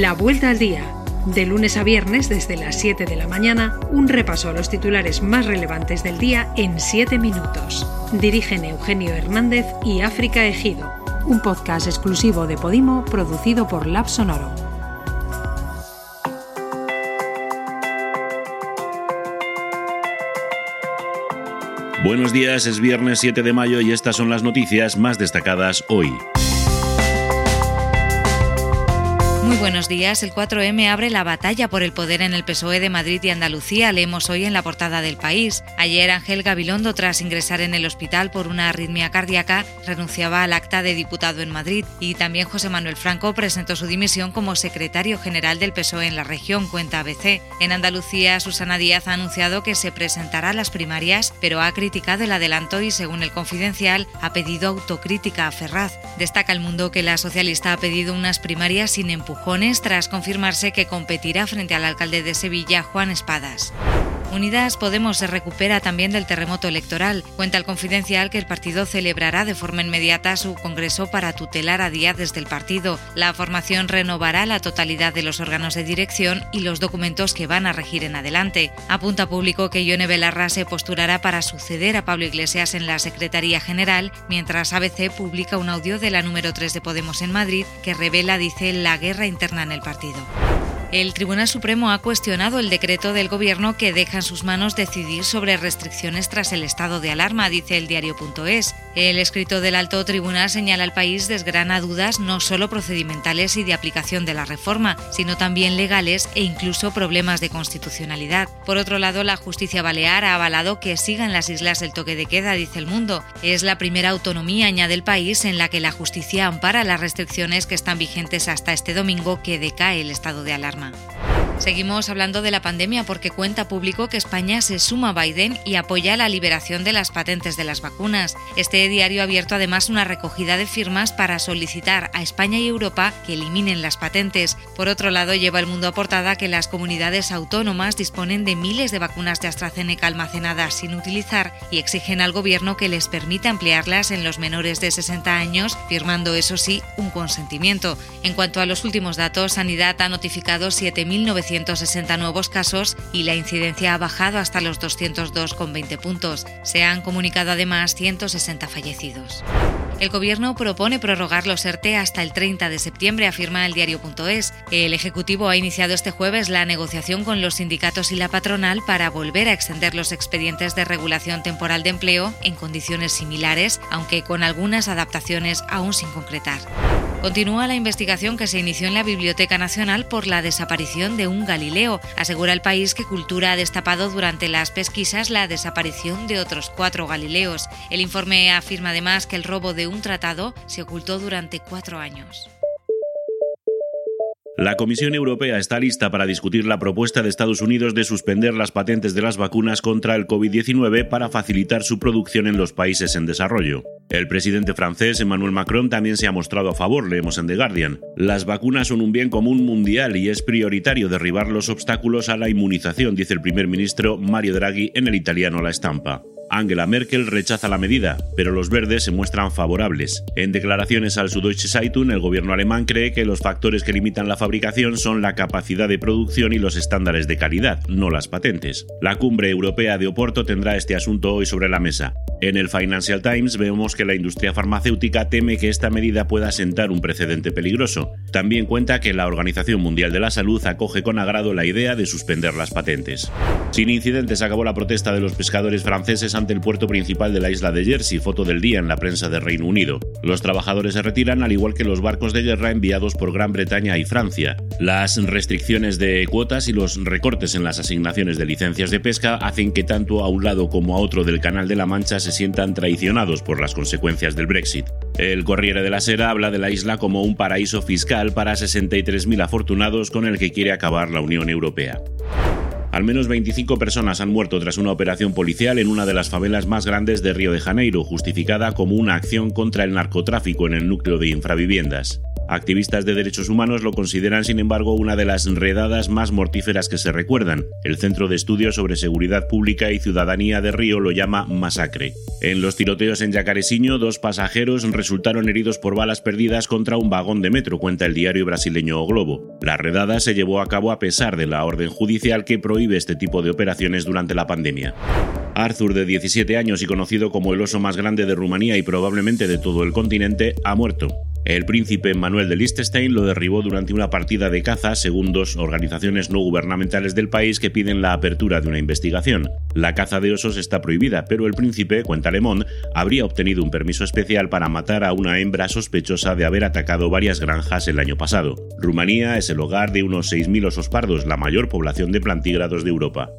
La Vuelta al Día. De lunes a viernes desde las 7 de la mañana, un repaso a los titulares más relevantes del día en 7 minutos. Dirigen Eugenio Hernández y África Ejido. Un podcast exclusivo de Podimo producido por Lab Sonoro. Buenos días, es viernes 7 de mayo y estas son las noticias más destacadas hoy. Muy buenos días. El 4M abre la batalla por el poder en el PSOE de Madrid y Andalucía. Leemos hoy en la portada del país. Ayer Ángel Gabilondo, tras ingresar en el hospital por una arritmia cardíaca, renunciaba al acta de diputado en Madrid. Y también José Manuel Franco presentó su dimisión como secretario general del PSOE en la región, cuenta ABC. En Andalucía, Susana Díaz ha anunciado que se presentará a las primarias, pero ha criticado el adelanto y, según el confidencial, ha pedido autocrítica a Ferraz. Destaca el mundo que la socialista ha pedido unas primarias sin empujar tras confirmarse que competirá frente al alcalde de Sevilla, Juan Espadas. Unidas Podemos se recupera también del terremoto electoral. Cuenta el confidencial que el partido celebrará de forma inmediata su congreso para tutelar a Díaz desde el partido. La formación renovará la totalidad de los órganos de dirección y los documentos que van a regir en adelante. Apunta público que Ione Belarra se posturará para suceder a Pablo Iglesias en la Secretaría General, mientras ABC publica un audio de la número 3 de Podemos en Madrid que revela, dice, la guerra interna en el partido. El Tribunal Supremo ha cuestionado el decreto del Gobierno que deja en sus manos decidir sobre restricciones tras el estado de alarma, dice el diario.es. El escrito del alto tribunal señala al país desgrana dudas no solo procedimentales y de aplicación de la reforma, sino también legales e incluso problemas de constitucionalidad. Por otro lado, la justicia balear ha avalado que sigan las islas el toque de queda, dice el mundo. Es la primera autonomía, añade el país, en la que la justicia ampara las restricciones que están vigentes hasta este domingo que decae el estado de alarma. Программа. Seguimos hablando de la pandemia porque cuenta público que España se suma a Biden y apoya la liberación de las patentes de las vacunas. Este diario ha abierto además una recogida de firmas para solicitar a España y Europa que eliminen las patentes. Por otro lado, lleva el mundo a portada que las comunidades autónomas disponen de miles de vacunas de AstraZeneca almacenadas sin utilizar y exigen al gobierno que les permita ampliarlas en los menores de 60 años, firmando eso sí un consentimiento. En cuanto a los últimos datos, Sanidad ha notificado 7.960 nuevos casos y la incidencia ha bajado hasta los 202,20 puntos. Se han comunicado además 160 fallecidos. El Gobierno propone prorrogar los ERTE hasta el 30 de septiembre, afirma el diario.es. El Ejecutivo ha iniciado este jueves la negociación con los sindicatos y la patronal para volver a extender los expedientes de regulación temporal de empleo en condiciones similares, aunque con algunas adaptaciones aún sin concretar. Continúa la investigación que se inició en la Biblioteca Nacional por la desaparición de un Galileo. Asegura el país que Cultura ha destapado durante las pesquisas la desaparición de otros cuatro Galileos. El informe afirma además que el robo de un tratado se ocultó durante cuatro años. La Comisión Europea está lista para discutir la propuesta de Estados Unidos de suspender las patentes de las vacunas contra el COVID-19 para facilitar su producción en los países en desarrollo. El presidente francés Emmanuel Macron también se ha mostrado a favor, leemos en The Guardian. Las vacunas son un bien común mundial y es prioritario derribar los obstáculos a la inmunización, dice el primer ministro Mario Draghi en el italiano La Estampa. Angela Merkel rechaza la medida, pero los verdes se muestran favorables. En declaraciones al Süddeutsche Zeitung, el gobierno alemán cree que los factores que limitan la fabricación son la capacidad de producción y los estándares de calidad, no las patentes. La cumbre europea de Oporto tendrá este asunto hoy sobre la mesa. En el Financial Times vemos que la industria farmacéutica teme que esta medida pueda sentar un precedente peligroso. También cuenta que la Organización Mundial de la Salud acoge con agrado la idea de suspender las patentes. Sin incidentes acabó la protesta de los pescadores franceses el puerto principal de la isla de Jersey, foto del día en la prensa de Reino Unido. Los trabajadores se retiran al igual que los barcos de guerra enviados por Gran Bretaña y Francia. Las restricciones de cuotas y los recortes en las asignaciones de licencias de pesca hacen que tanto a un lado como a otro del Canal de la Mancha se sientan traicionados por las consecuencias del Brexit. El Corriere de la Sera habla de la isla como un paraíso fiscal para 63.000 afortunados con el que quiere acabar la Unión Europea. Al menos 25 personas han muerto tras una operación policial en una de las favelas más grandes de Río de Janeiro, justificada como una acción contra el narcotráfico en el núcleo de infraviviendas. Activistas de derechos humanos lo consideran, sin embargo, una de las redadas más mortíferas que se recuerdan. El Centro de Estudios sobre Seguridad Pública y Ciudadanía de Río lo llama masacre. En los tiroteos en Yacaresiño, dos pasajeros resultaron heridos por balas perdidas contra un vagón de metro, cuenta el diario brasileño o Globo. La redada se llevó a cabo a pesar de la orden judicial que prohíbe este tipo de operaciones durante la pandemia. Arthur, de 17 años y conocido como el oso más grande de Rumanía y probablemente de todo el continente, ha muerto. El príncipe Manuel de Liechtenstein lo derribó durante una partida de caza, según dos organizaciones no gubernamentales del país que piden la apertura de una investigación. La caza de osos está prohibida, pero el príncipe, cuenta Le habría obtenido un permiso especial para matar a una hembra sospechosa de haber atacado varias granjas el año pasado. Rumanía es el hogar de unos 6.000 osos pardos, la mayor población de plantígrados de Europa.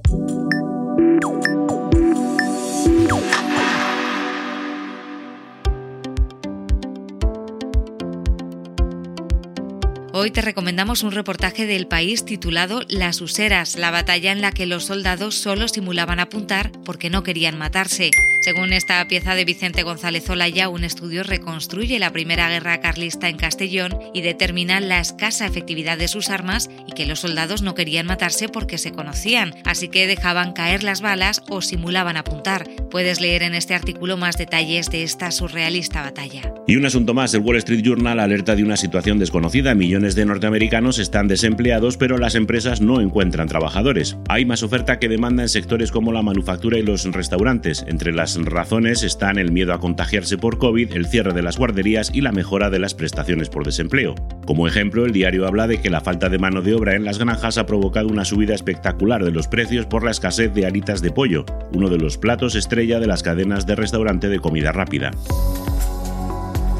Hoy te recomendamos un reportaje del país titulado Las Useras, la batalla en la que los soldados solo simulaban apuntar porque no querían matarse. Según esta pieza de Vicente González Olaya, un estudio reconstruye la primera guerra carlista en Castellón y determina la escasa efectividad de sus armas y que los soldados no querían matarse porque se conocían, así que dejaban caer las balas o simulaban apuntar. Puedes leer en este artículo más detalles de esta surrealista batalla. Y un asunto más, el Wall Street Journal alerta de una situación desconocida. Millones de norteamericanos están desempleados, pero las empresas no encuentran trabajadores. Hay más oferta que demanda en sectores como la manufactura y los restaurantes. Entre razones están el miedo a contagiarse por COVID, el cierre de las guarderías y la mejora de las prestaciones por desempleo. Como ejemplo, el diario habla de que la falta de mano de obra en las granjas ha provocado una subida espectacular de los precios por la escasez de alitas de pollo, uno de los platos estrella de las cadenas de restaurante de comida rápida.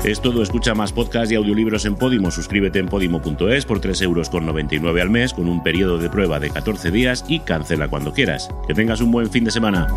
Es todo, escucha más podcasts y audiolibros en Podimo. Suscríbete en podimo.es por 3,99 euros al mes con un periodo de prueba de 14 días y cancela cuando quieras. Que tengas un buen fin de semana.